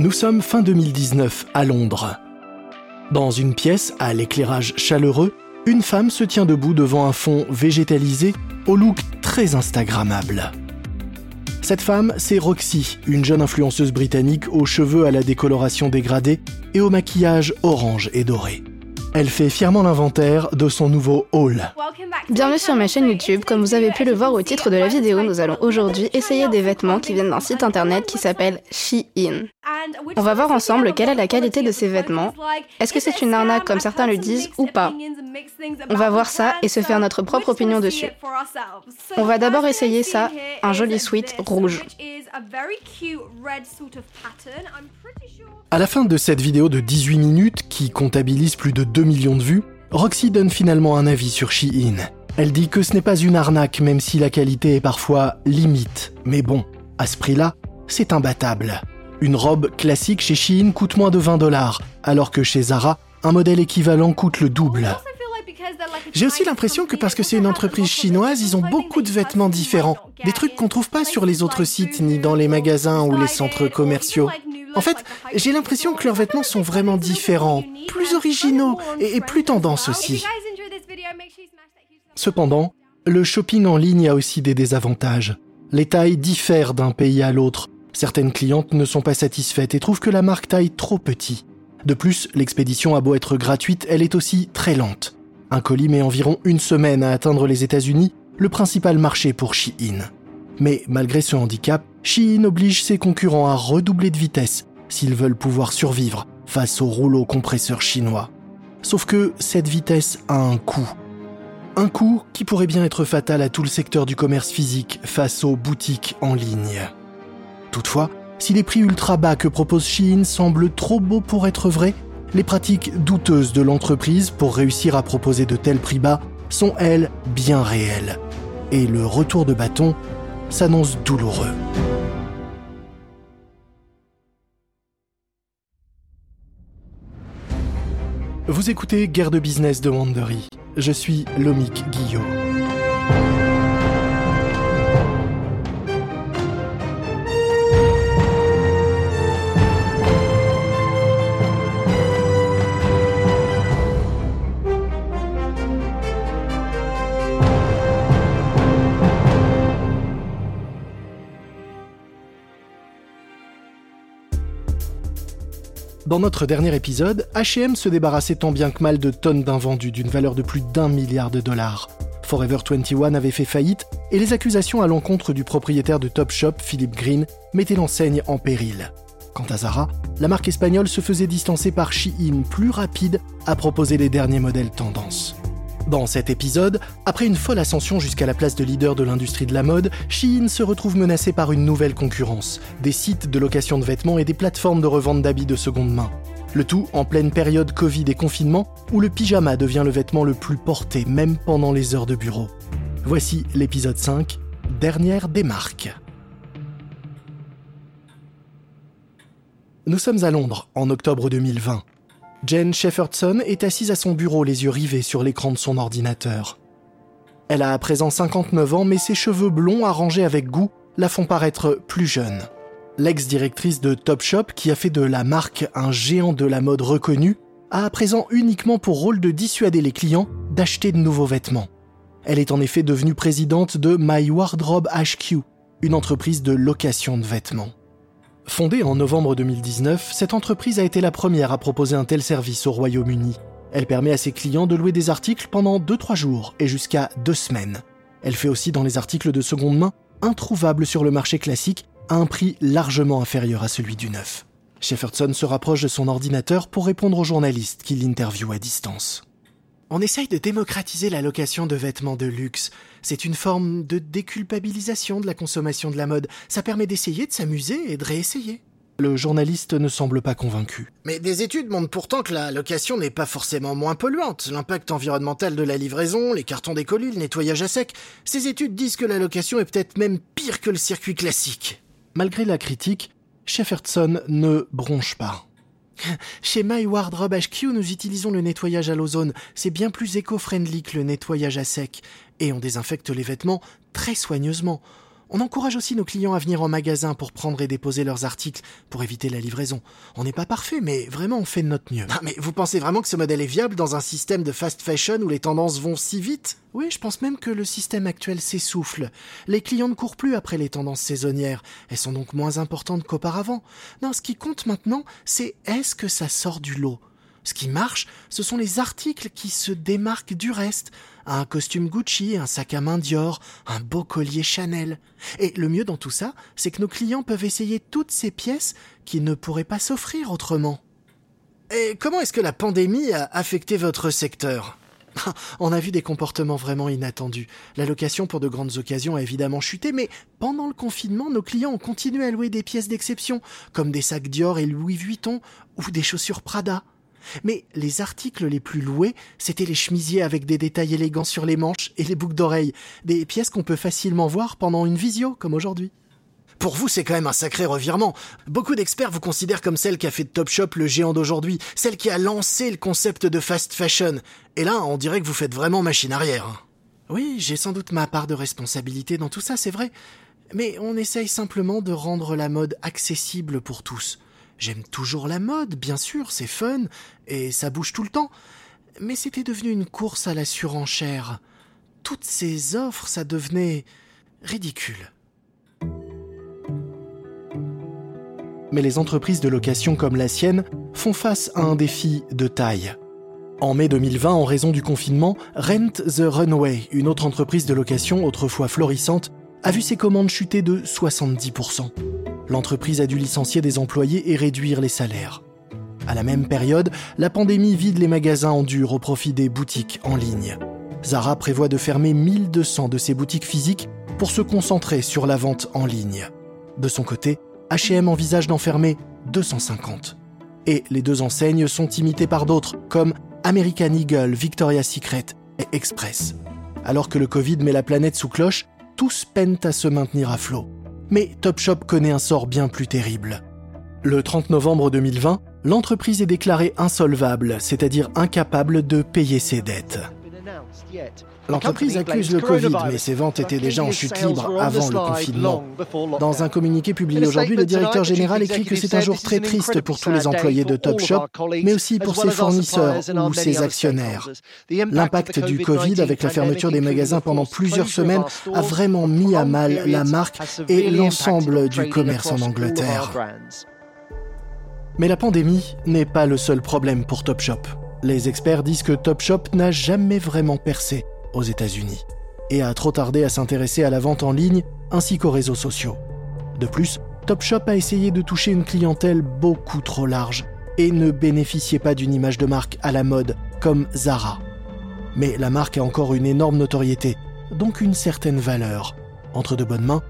Nous sommes fin 2019 à Londres. Dans une pièce à l'éclairage chaleureux, une femme se tient debout devant un fond végétalisé au look très instagrammable. Cette femme, c'est Roxy, une jeune influenceuse britannique aux cheveux à la décoloration dégradée et au maquillage orange et doré. Elle fait fièrement l'inventaire de son nouveau haul. Bienvenue sur ma chaîne YouTube. Comme vous avez pu le voir au titre de la vidéo, nous allons aujourd'hui essayer des vêtements qui viennent d'un site internet qui s'appelle Shein. On va voir ensemble quelle est la qualité de ces vêtements. Est-ce que c'est une arnaque comme certains le disent ou pas? On va voir ça et se faire notre propre opinion dessus. On va d'abord essayer ça, un joli sweat rouge. À la fin de cette vidéo de 18 minutes, qui comptabilise plus de 2 millions de vues, Roxy donne finalement un avis sur Shein. Elle dit que ce n'est pas une arnaque même si la qualité est parfois limite. Mais bon, à ce prix-là, c'est imbattable. Une robe classique chez Shein coûte moins de 20 dollars, alors que chez Zara, un modèle équivalent coûte le double. J'ai aussi l'impression que parce que c'est une entreprise chinoise, ils ont beaucoup de vêtements différents. Des trucs qu'on trouve pas sur les autres sites, ni dans les magasins ou les centres commerciaux. En fait, j'ai l'impression que leurs vêtements sont vraiment différents, plus originaux et, plus tendance aussi. Cependant, le shopping en ligne a aussi des désavantages. Les tailles diffèrent d'un pays à l'autre. Certaines clientes ne sont pas satisfaites et trouvent que la marque taille trop petit. De plus, l'expédition a beau être gratuite, elle est aussi très lente. Un colis met environ une semaine à atteindre les États-Unis, le principal marché pour Shein. Mais malgré ce handicap, Shein oblige ses concurrents à redoubler de vitesse s'ils veulent pouvoir survivre face au rouleau compresseur chinois. Sauf que cette vitesse a un coût. Un coût qui pourrait bien être fatal à tout le secteur du commerce physique face aux boutiques en ligne. Toutefois, si les prix ultra bas que propose Shein semblent trop beaux pour être vrais, les pratiques douteuses de l'entreprise pour réussir à proposer de tels prix bas sont, elles, bien réelles. Et le retour de bâton s'annonce douloureux. Vous écoutez Guerre de business de Wandery. Je suis Lomik Guillot. Dans notre dernier épisode, H&M se débarrassait tant bien que mal de tonnes d'invendus d'une valeur de plus d'un milliard de dollars. Forever 21 avait fait faillite et les accusations à l'encontre du propriétaire de Topshop, Philip Green, mettaient l'enseigne en péril. Quant à Zara, la marque espagnole se faisait distancer par Shein, plus rapide à proposer les derniers modèles tendance. Dans cet épisode, après une folle ascension jusqu'à la place de leader de l'industrie de la mode, Shein se retrouve menacé par une nouvelle concurrence, des sites de location de vêtements et des plateformes de revente d'habits de seconde main. Le tout en pleine période Covid et confinement, où le pyjama devient le vêtement le plus porté, même pendant les heures de bureau. Voici l'épisode 5, dernière des marques. Nous sommes à Londres, en octobre 2020. Jen Shefferson est assise à son bureau, les yeux rivés sur l'écran de son ordinateur. Elle a à présent 59 ans, mais ses cheveux blonds arrangés avec goût la font paraître plus jeune. L'ex-directrice de Topshop, qui a fait de la marque un géant de la mode reconnu, a à présent uniquement pour rôle de dissuader les clients d'acheter de nouveaux vêtements. Elle est en effet devenue présidente de My Wardrobe HQ, une entreprise de location de vêtements. Fondée en novembre 2019, cette entreprise a été la première à proposer un tel service au Royaume-Uni. Elle permet à ses clients de louer des articles pendant 2-3 jours et jusqu'à 2 semaines. Elle fait aussi dans les articles de seconde main, introuvables sur le marché classique, à un prix largement inférieur à celui du neuf. Shefferson se rapproche de son ordinateur pour répondre aux journalistes qui l'interviewent à distance. On essaye de démocratiser la location de vêtements de luxe. C'est une forme de déculpabilisation de la consommation de la mode. Ça permet d'essayer, de s'amuser et de réessayer. Le journaliste ne semble pas convaincu. Mais des études montrent pourtant que la location n'est pas forcément moins polluante. L'impact environnemental de la livraison, les cartons des colis, le nettoyage à sec. Ces études disent que la location est peut-être même pire que le circuit classique. Malgré la critique, Shefferson ne bronche pas. Chez My Wardrobe HQ, nous utilisons le nettoyage à l'ozone. C'est bien plus éco-friendly que le nettoyage à sec. Et on désinfecte les vêtements très soigneusement. On encourage aussi nos clients à venir en magasin pour prendre et déposer leurs articles pour éviter la livraison. On n'est pas parfait, mais vraiment on fait de notre mieux. Ah, mais vous pensez vraiment que ce modèle est viable dans un système de fast fashion où les tendances vont si vite? Oui, je pense même que le système actuel s'essouffle. Les clients ne courent plus après les tendances saisonnières. Elles sont donc moins importantes qu'auparavant. Non, ce qui compte maintenant, c'est est-ce que ça sort du lot? Ce qui marche, ce sont les articles qui se démarquent du reste. Un costume Gucci, un sac à main Dior, un beau collier Chanel. Et le mieux dans tout ça, c'est que nos clients peuvent essayer toutes ces pièces qui ne pourraient pas s'offrir autrement. Et comment est-ce que la pandémie a affecté votre secteur? On a vu des comportements vraiment inattendus. La location pour de grandes occasions a évidemment chuté, mais pendant le confinement, nos clients ont continué à louer des pièces d'exception, comme des sacs Dior et Louis Vuitton, ou des chaussures Prada. Mais les articles les plus loués, c'étaient les chemisiers avec des détails élégants sur les manches et les boucles d'oreilles, des pièces qu'on peut facilement voir pendant une visio, comme aujourd'hui. Pour vous, c'est quand même un sacré revirement. Beaucoup d'experts vous considèrent comme celle qui a fait de Topshop le géant d'aujourd'hui, celle qui a lancé le concept de fast fashion. Et là, on dirait que vous faites vraiment machine arrière. Hein. Oui, j'ai sans doute ma part de responsabilité dans tout ça, c'est vrai. Mais on essaye simplement de rendre la mode accessible pour tous. J'aime toujours la mode, bien sûr, c'est fun, et ça bouge tout le temps. Mais c'était devenu une course à la surenchère. Toutes ces offres, ça devenait ridicule. Mais les entreprises de location comme la sienne font face à un défi de taille. En mai 2020, en raison du confinement, Rent the Runway, une autre entreprise de location autrefois florissante, a vu ses commandes chuter de 70% l'entreprise a dû licencier des employés et réduire les salaires. À la même période, la pandémie vide les magasins en dur au profit des boutiques en ligne. Zara prévoit de fermer 1200 de ses boutiques physiques pour se concentrer sur la vente en ligne. De son côté, H&M envisage d'en fermer 250. Et les deux enseignes sont imitées par d'autres comme American Eagle, Victoria's Secret et Express. Alors que le Covid met la planète sous cloche, tous peinent à se maintenir à flot. Mais Topshop connaît un sort bien plus terrible. Le 30 novembre 2020, l'entreprise est déclarée insolvable, c'est-à-dire incapable de payer ses dettes. L'entreprise accuse le Covid, mais ses ventes étaient déjà en chute libre avant le confinement. Dans un communiqué publié aujourd'hui, le directeur général écrit que c'est un jour très triste pour tous les employés de Topshop, mais aussi pour ses fournisseurs ou ses actionnaires. L'impact du Covid avec la fermeture des magasins pendant plusieurs semaines a vraiment mis à mal la marque et l'ensemble du commerce en Angleterre. Mais la pandémie n'est pas le seul problème pour Topshop. Les experts disent que Topshop n'a jamais vraiment percé aux États-Unis et a trop tardé à s'intéresser à la vente en ligne ainsi qu'aux réseaux sociaux. De plus, Topshop a essayé de toucher une clientèle beaucoup trop large et ne bénéficiait pas d'une image de marque à la mode comme Zara. Mais la marque a encore une énorme notoriété, donc une certaine valeur. Entre de bonnes mains,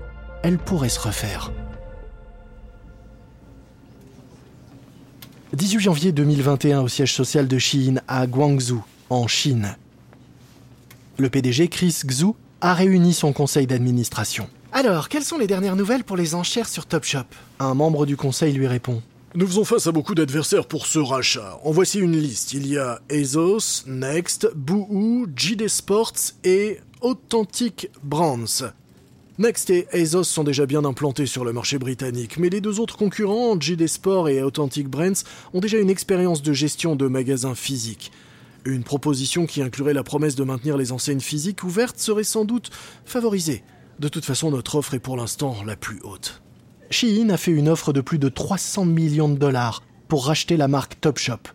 elle pourrait se refaire. 18 janvier 2021 au siège social de Shein à Guangzhou, en Chine. Le PDG Chris Xu a réuni son conseil d'administration. Alors, quelles sont les dernières nouvelles pour les enchères sur Topshop? Un membre du conseil lui répond. Nous faisons face à beaucoup d'adversaires pour ce rachat. En voici une liste. Il y a Azos, Next, Boohoo, JD Sports et Authentic Brands. Next et ASOS sont déjà bien implantés sur le marché britannique, mais les deux autres concurrents, JD Sport et Authentic Brands, ont déjà une expérience de gestion de magasins physiques. Une proposition qui inclurait la promesse de maintenir les enseignes physiques ouvertes serait sans doute favorisée. De toute façon, notre offre est pour l'instant la plus haute. Shein a fait une offre de plus de 300 millions de dollars pour racheter la marque Topshop.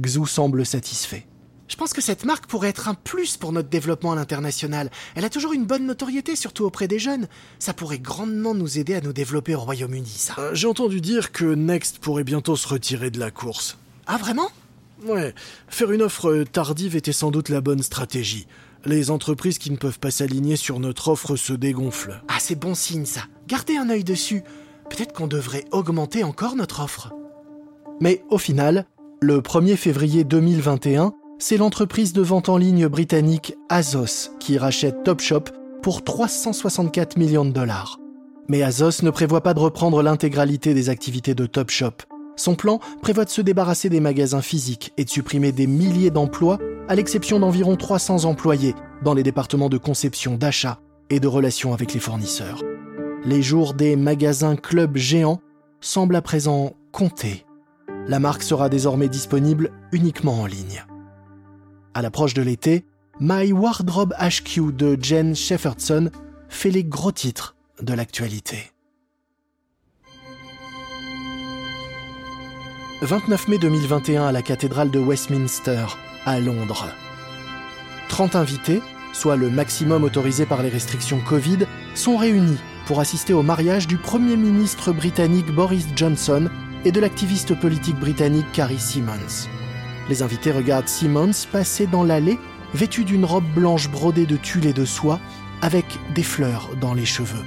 Xu semble satisfait. Je pense que cette marque pourrait être un plus pour notre développement à l'international. Elle a toujours une bonne notoriété, surtout auprès des jeunes. Ça pourrait grandement nous aider à nous développer au Royaume-Uni, ça. Euh, j'ai entendu dire que Next pourrait bientôt se retirer de la course. Ah, vraiment? Ouais, faire une offre tardive était sans doute la bonne stratégie. Les entreprises qui ne peuvent pas s'aligner sur notre offre se dégonflent. Ah, c'est bon signe, ça. Gardez un œil dessus. Peut-être qu'on devrait augmenter encore notre offre. Mais au final, le 1er février 2021, c'est l'entreprise de vente en ligne britannique Azos qui rachète Topshop pour 364 millions de dollars. Mais Azos ne prévoit pas de reprendre l'intégralité des activités de Topshop. Son plan prévoit de se débarrasser des magasins physiques et de supprimer des milliers d'emplois, à l'exception d'environ 300 employés dans les départements de conception, d'achat et de relations avec les fournisseurs. Les jours des magasins clubs géants semblent à présent compter. La marque sera désormais disponible uniquement en ligne. À l'approche de l'été, My Wardrobe HQ de Jen Shepherdson fait les gros titres de l'actualité. 29 mai 2021 à la cathédrale de Westminster, à Londres. 30 invités, soit le maximum autorisé par les restrictions Covid, sont réunis pour assister au mariage du Premier ministre britannique Boris Johnson et de l'activiste politique britannique Carrie Simmons. Les invités regardent Simmons passer dans l'allée, vêtu d'une robe blanche brodée de tulle et de soie, avec des fleurs dans les cheveux.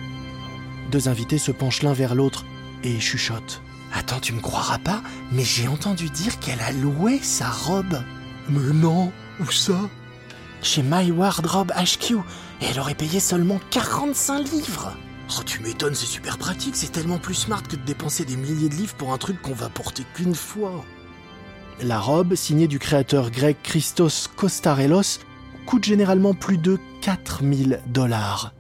Deux invités se penchent l'un vers l'autre et chuchotent. Attends, tu me croiras pas, mais j'ai entendu dire qu'elle a loué sa robe. Mais non, où ça? Chez My Wardrobe HQ, et elle aurait payé seulement 45 livres. Oh, tu m'étonnes, c'est super pratique, c'est tellement plus smart que de dépenser des milliers de livres pour un truc qu'on va porter qu'une fois. La robe, signée du créateur grec Christos Kostarelos, coûte généralement plus de 4000 dollars.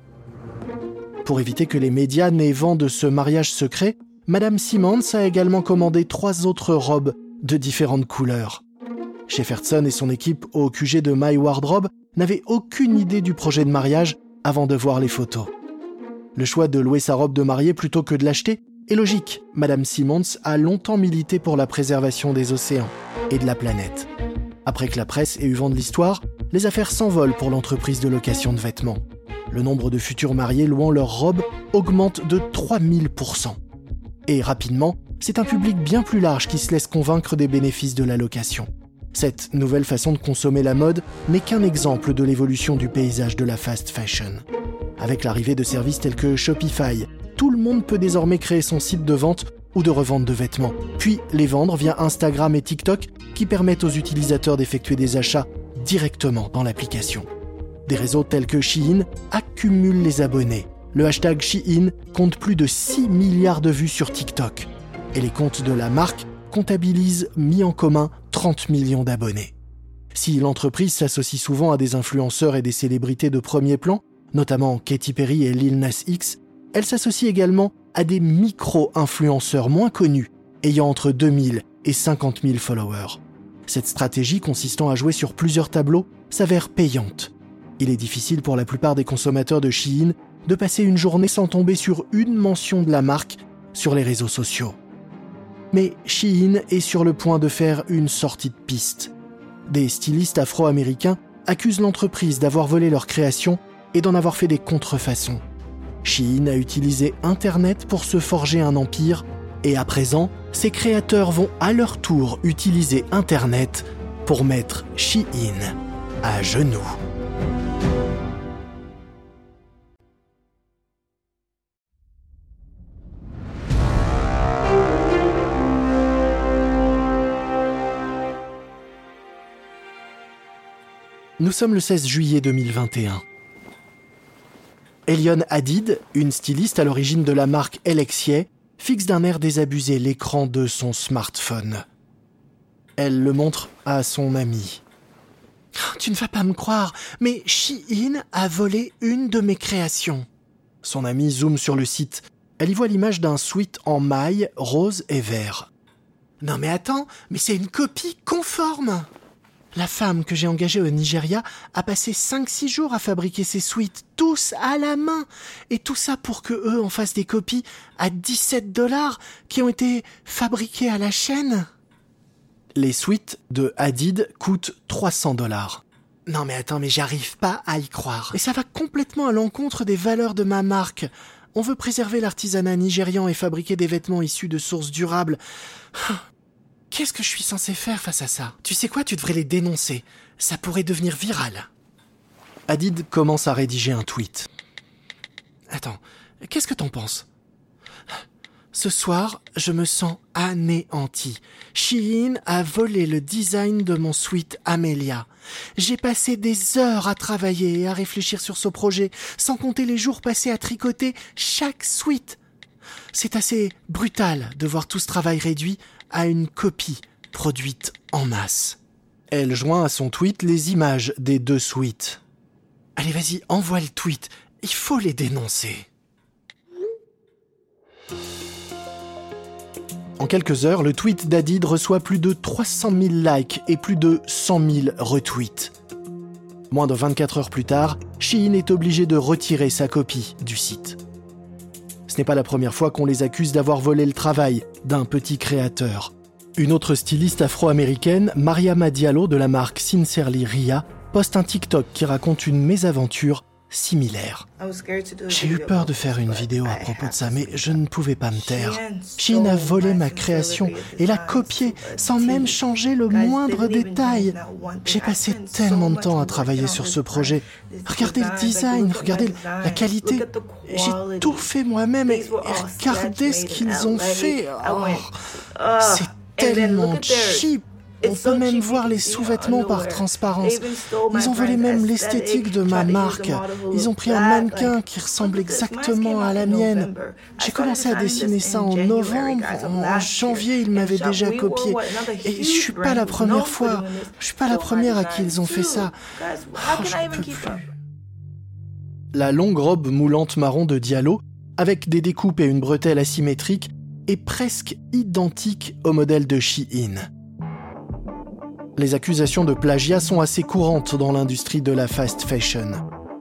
Pour éviter que les médias n'aient vent de ce mariage secret, Madame Simmons a également commandé trois autres robes de différentes couleurs. Shefferson et son équipe au QG de My Wardrobe n'avaient aucune idée du projet de mariage avant de voir les photos. Le choix de louer sa robe de mariée plutôt que de l'acheter est logique. Madame Simmons a longtemps milité pour la préservation des océans et de la planète. Après que la presse ait eu vent de l'histoire, les affaires s'envolent pour l'entreprise de location de vêtements. Le nombre de futurs mariés louant leur robe augmente de 3000%. Et rapidement, c'est un public bien plus large qui se laisse convaincre des bénéfices de la location. Cette nouvelle façon de consommer la mode n'est qu'un exemple de l'évolution du paysage de la fast fashion. Avec l'arrivée de services tels que Shopify, tout le monde peut désormais créer son site de vente ou de revente de vêtements, puis les vendre via Instagram et TikTok qui permettent aux utilisateurs d'effectuer des achats directement dans l'application. Des réseaux tels que Shein accumulent les abonnés le hashtag Shein compte plus de 6 milliards de vues sur TikTok. Et les comptes de la marque comptabilisent mis en commun 30 millions d'abonnés. Si l'entreprise s'associe souvent à des influenceurs et des célébrités de premier plan, notamment Katy Perry et Lil Nas X, elle s'associe également à des micro-influenceurs moins connus, ayant entre 2000 et 50 000 followers. Cette stratégie consistant à jouer sur plusieurs tableaux s'avère payante. Il est difficile pour la plupart des consommateurs de Shein de passer une journée sans tomber sur une mention de la marque sur les réseaux sociaux. Mais Shein est sur le point de faire une sortie de piste. Des stylistes afro-américains accusent l'entreprise d'avoir volé leur création et d'en avoir fait des contrefaçons. Shein a utilisé Internet pour se forger un empire et à présent, ses créateurs vont à leur tour utiliser Internet pour mettre Shein à genoux. Nous sommes le 16 juillet 2021. Elion Hadid, une styliste à l'origine de la marque Alexier, fixe d'un air désabusé l'écran de son smartphone. Elle le montre à son ami. Tu ne vas pas me croire, mais Shein a volé une de mes créations. Son ami zoome sur le site. Elle y voit l'image d'un sweat en maille rose et vert. Non mais attends, mais c'est une copie conforme. La femme que j'ai engagée au Nigeria a passé 5-6 jours à fabriquer ses suites, tous à la main. Et tout ça pour que eux en fassent des copies à 17 dollars qui ont été fabriquées à la chaîne. Les suites de Hadid coûtent 300 dollars. Non mais attends, mais j'arrive pas à y croire. Et ça va complètement à l'encontre des valeurs de ma marque. On veut préserver l'artisanat nigérian et fabriquer des vêtements issus de sources durables. Qu'est-ce que je suis censé faire face à ça? Tu sais quoi, tu devrais les dénoncer. Ça pourrait devenir viral. Hadid commence à rédiger un tweet. Attends, qu'est-ce que t'en penses? Ce soir, je me sens anéanti. Shein a volé le design de mon suite Amelia. J'ai passé des heures à travailler et à réfléchir sur ce projet, sans compter les jours passés à tricoter chaque suite. C'est assez brutal de voir tout ce travail réduit à une copie produite en masse. Elle joint à son tweet les images des deux suites. Allez, vas-y, envoie le tweet. Il faut les dénoncer. En quelques heures, le tweet d'Adid reçoit plus de 300 000 likes et plus de 100 000 retweets. Moins de 24 heures plus tard, Shein est obligé de retirer sa copie du site. Ce n'est pas la première fois qu'on les accuse d'avoir volé le travail d'un petit créateur. Une autre styliste afro-américaine, Mariama Diallo de la marque Sincerely Ria, poste un TikTok qui raconte une mésaventure similaire. J'ai eu peur de faire une vidéo à propos de ça, mais je ne pouvais pas me taire. Shein a volé ma création et l'a copiée sans même changer le moindre détail. J'ai passé tellement de temps à travailler sur ce projet. Regardez le design, regardez la qualité. J'ai tout fait moi-même et, regardez ce qu'ils ont fait. Oh, c'est tellement cheap. On peut même voir les sous-vêtements par transparence. Ils ont volé même l'esthétique de ma marque. Ils ont pris un mannequin qui ressemble exactement à la mienne. J'ai commencé à dessiner ça en novembre. En janvier, ils m'avaient déjà copié. Et je suis pas la première fois. Je suis pas la première à qui ils ont fait ça. Oh, peux plus. La longue robe moulante marron de Diallo, avec des découpes et une bretelle asymétrique, est presque identique au modèle de Shein. Les accusations de plagiat sont assez courantes dans l'industrie de la fast fashion.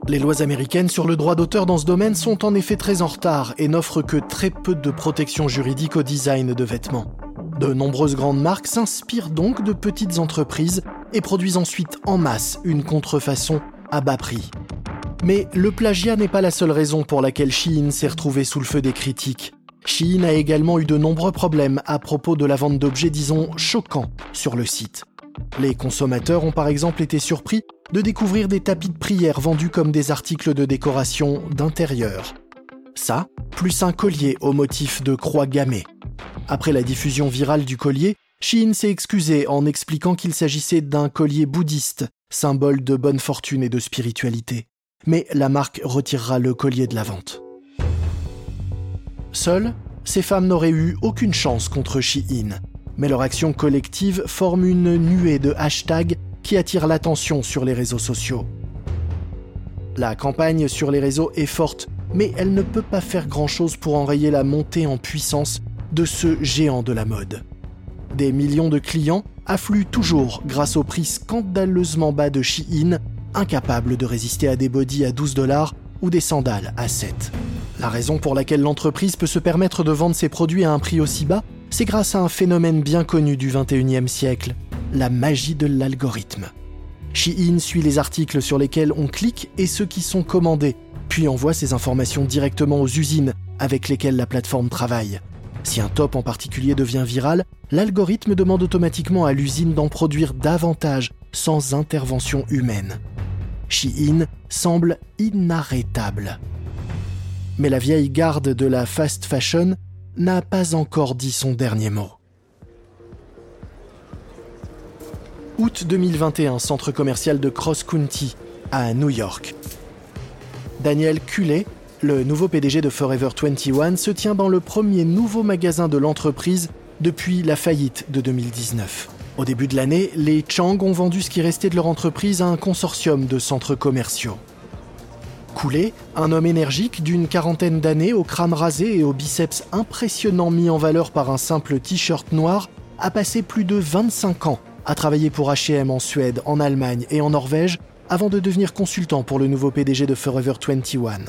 Les lois américaines sur le droit d'auteur dans ce domaine sont en effet très en retard et n'offrent que très peu de protection juridique au design de vêtements. De nombreuses grandes marques s'inspirent donc de petites entreprises et produisent ensuite en masse une contrefaçon à bas prix. Mais le plagiat n'est pas la seule raison pour laquelle Shein s'est retrouvé sous le feu des critiques. Shein a également eu de nombreux problèmes à propos de la vente d'objets, disons, choquants sur le site. Les consommateurs ont par exemple été surpris de découvrir des tapis de prière vendus comme des articles de décoration d'intérieur. Ça, plus un collier au motif de croix gammée. Après la diffusion virale du collier, Shein s'est excusé en expliquant qu'il s'agissait d'un collier bouddhiste, symbole de bonne fortune et de spiritualité. Mais la marque retirera le collier de la vente. Seules, ces femmes n'auraient eu aucune chance contre Shein, mais leur action collective forme une nuée de hashtags qui attirent l'attention sur les réseaux sociaux. La campagne sur les réseaux est forte, mais elle ne peut pas faire grand-chose pour enrayer la montée en puissance de ce géant de la mode. Des millions de clients affluent toujours grâce au prix scandaleusement bas de Shein, incapable de résister à des bodys à 12 dollars ou des sandales à 7. La raison pour laquelle l'entreprise peut se permettre de vendre ses produits à un prix aussi bas c'est grâce à un phénomène bien connu du 21e siècle, la magie de l'algorithme. Shein suit les articles sur lesquels on clique et ceux qui sont commandés, puis envoie ces informations directement aux usines avec lesquelles la plateforme travaille. Si un top en particulier devient viral, l'algorithme demande automatiquement à l'usine d'en produire davantage sans intervention humaine. Shein semble inarrêtable. Mais la vieille garde de la fast fashion n'a pas encore dit son dernier mot. Août 2021, centre commercial de Cross County, à New York. Daniel Cullet, le nouveau PDG de Forever 21, se tient dans le premier nouveau magasin de l'entreprise depuis la faillite de 2019. Au début de l'année, les Chang ont vendu ce qui restait de leur entreprise à un consortium de centres commerciaux. Coulé, un homme énergique d'une quarantaine d'années, au crâne rasé et aux biceps impressionnants mis en valeur par un simple t-shirt noir, a passé plus de 25 ans à travailler pour HM en Suède, en Allemagne et en Norvège avant de devenir consultant pour le nouveau PDG de Forever 21.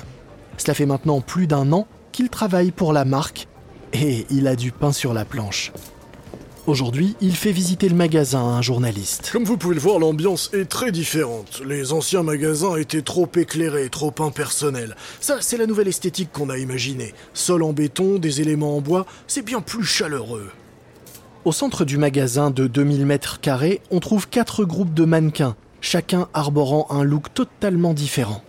Cela fait maintenant plus d'un an qu'il travaille pour la marque et il a du pain sur la planche. Aujourd'hui, il fait visiter le magasin à un journaliste. Comme vous pouvez le voir, l'ambiance est très différente. Les anciens magasins étaient trop éclairés, trop impersonnels. Ça, c'est la nouvelle esthétique qu'on a imaginée. Sol en béton, des éléments en bois, c'est bien plus chaleureux. Au centre du magasin de 2000 mètres carrés, on trouve quatre groupes de mannequins, chacun arborant un look totalement différent.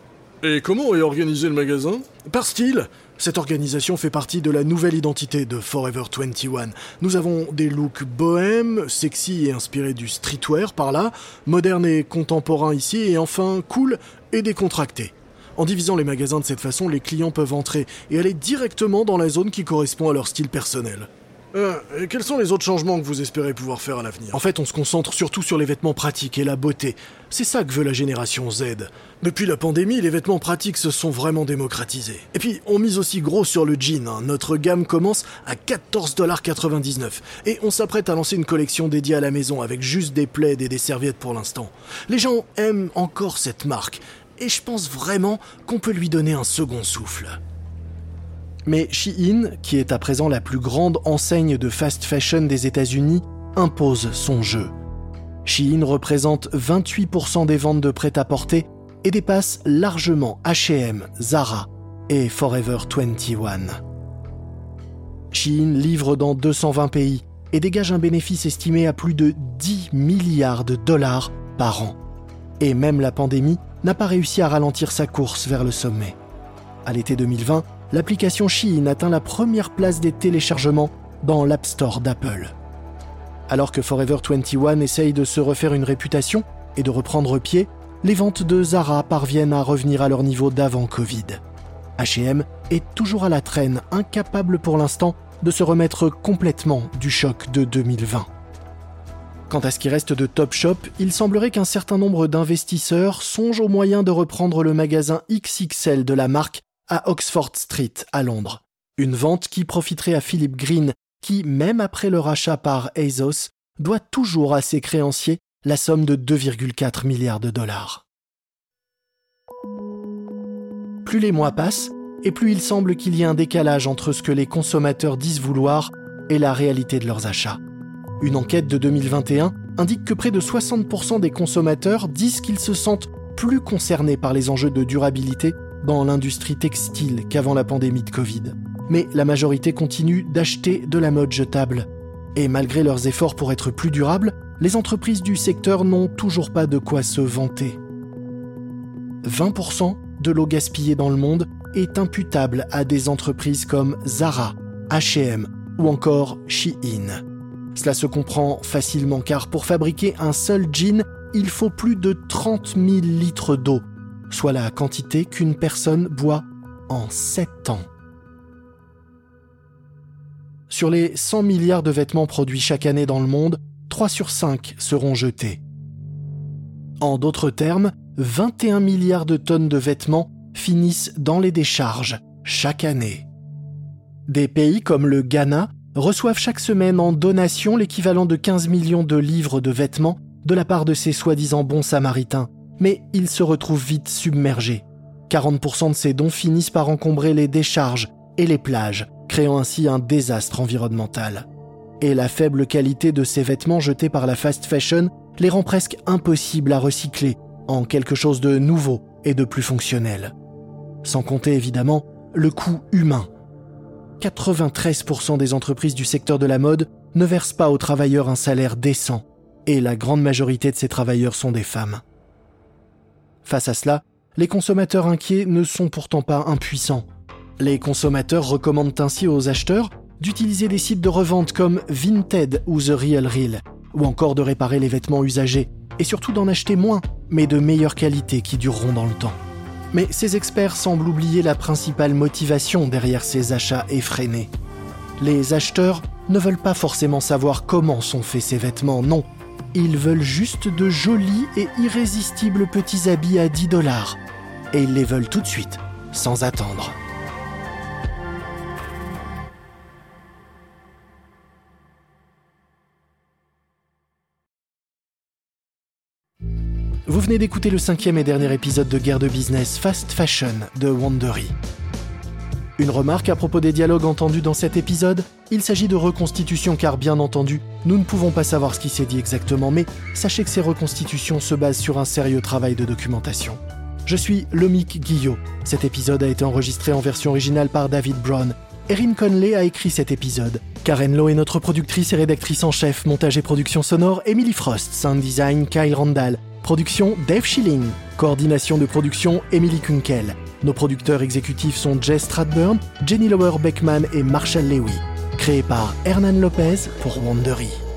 Et comment est organisé le magasin? Par style cette organisation fait partie de la nouvelle identité de Forever 21. Nous avons des looks bohèmes, sexy et inspirés du streetwear par là, moderne et contemporain ici, et enfin cool et décontracté. En divisant les magasins de cette façon, les clients peuvent entrer et aller directement dans la zone qui correspond à leur style personnel. Euh, et quels sont les autres changements que vous espérez pouvoir faire à l'avenir En fait, on se concentre surtout sur les vêtements pratiques et la beauté. C'est ça que veut la génération Z. Depuis la pandémie, les vêtements pratiques se sont vraiment démocratisés. Et puis, on mise aussi gros sur le jean. Hein. Notre gamme commence à 14,99$. Et on s'apprête à lancer une collection dédiée à la maison avec juste des plaids et des serviettes pour l'instant. Les gens aiment encore cette marque. Et je pense vraiment qu'on peut lui donner un second souffle. Mais Shein, qui est à présent la plus grande enseigne de fast fashion des États-Unis, impose son jeu. Shein représente 28% des ventes de prêt-à-porter et dépasse largement H&M, Zara et Forever 21. Shein livre dans 220 pays et dégage un bénéfice estimé à plus de 10 milliards de dollars par an. Et même la pandémie n'a pas réussi à ralentir sa course vers le sommet. À l'été 2020, l'application Shein atteint la première place des téléchargements dans l'App Store d'Apple. Alors que Forever 21 essaye de se refaire une réputation et de reprendre pied, les ventes de Zara parviennent à revenir à leur niveau d'avant Covid. HM est toujours à la traîne, incapable pour l'instant de se remettre complètement du choc de 2020. Quant à ce qui reste de Topshop, il semblerait qu'un certain nombre d'investisseurs songent au moyen de reprendre le magasin XXL de la marque à Oxford Street, à Londres. Une vente qui profiterait à Philip Green, qui, même après le rachat par ASOS, doit toujours à ses créanciers la somme de 2,4 milliards de dollars. Plus les mois passent, et plus il semble qu'il y ait un décalage entre ce que les consommateurs disent vouloir et la réalité de leurs achats. Une enquête de 2021 indique que près de 60% des consommateurs disent qu'ils se sentent plus concernés par les enjeux de durabilité dans l'industrie textile qu'avant la pandémie de Covid. Mais la majorité continue d'acheter de la mode jetable. Et malgré leurs efforts pour être plus durables, les entreprises du secteur n'ont toujours pas de quoi se vanter. 20% de l'eau gaspillée dans le monde est imputable à des entreprises comme Zara, HM ou encore Shein. Cela se comprend facilement car pour fabriquer un seul jean, il faut plus de 30 000 litres d'eau, soit la quantité qu'une personne boit en 7 ans. Sur les 100 milliards de vêtements produits chaque année dans le monde, 3 sur 5 seront jetés. En d'autres termes, 21 milliards de tonnes de vêtements finissent dans les décharges chaque année. Des pays comme le Ghana reçoivent chaque semaine en donation l'équivalent de 15 millions de livres de vêtements de la part de ces soi-disant bons samaritains, mais ils se retrouvent vite submergés. 40% de ces dons finissent par encombrer les décharges et les plages, créant ainsi un désastre environnemental. Et la faible qualité de ces vêtements jetés par la fast fashion les rend presque impossibles à recycler en quelque chose de nouveau et de plus fonctionnel. Sans compter évidemment le coût humain. 93% des entreprises du secteur de la mode ne versent pas aux travailleurs un salaire décent, et la grande majorité de ces travailleurs sont des femmes. Face à cela, les consommateurs inquiets ne sont pourtant pas impuissants. Les consommateurs recommandent ainsi aux acheteurs d'utiliser des sites de revente comme Vinted ou The Real Real, ou encore de réparer les vêtements usagés, et surtout d'en acheter moins, mais de meilleure qualité qui dureront dans le temps. Mais ces experts semblent oublier la principale motivation derrière ces achats effrénés. Les acheteurs ne veulent pas forcément savoir comment sont faits ces vêtements, non, ils veulent juste de jolis et irrésistibles petits habits à 10 dollars. Et ils les veulent tout de suite, sans attendre. Vous venez d'écouter le cinquième et dernier épisode de Guerre de Business Fast Fashion de Wandery. Une remarque à propos des dialogues entendus dans cet épisode? Il s'agit de reconstitution car bien entendu, nous ne pouvons pas savoir ce qui s'est dit exactement, mais sachez que ces reconstitutions se basent sur un sérieux travail de documentation. Je suis Lomic Guillot. Cet épisode a été enregistré en version originale par David Brown. Erin Conley a écrit cet épisode. Karen Lowe est notre productrice et rédactrice en chef, montage et production sonore, Emily Frost, sound design, Kyle Randall, production Dave Schilling, coordination de production, Emily Kunkel. Nos producteurs exécutifs sont Jess Stradburn, Jenny Lower Beckman et Marshall Lewy. Créé par Hernan Lopez pour Wandery.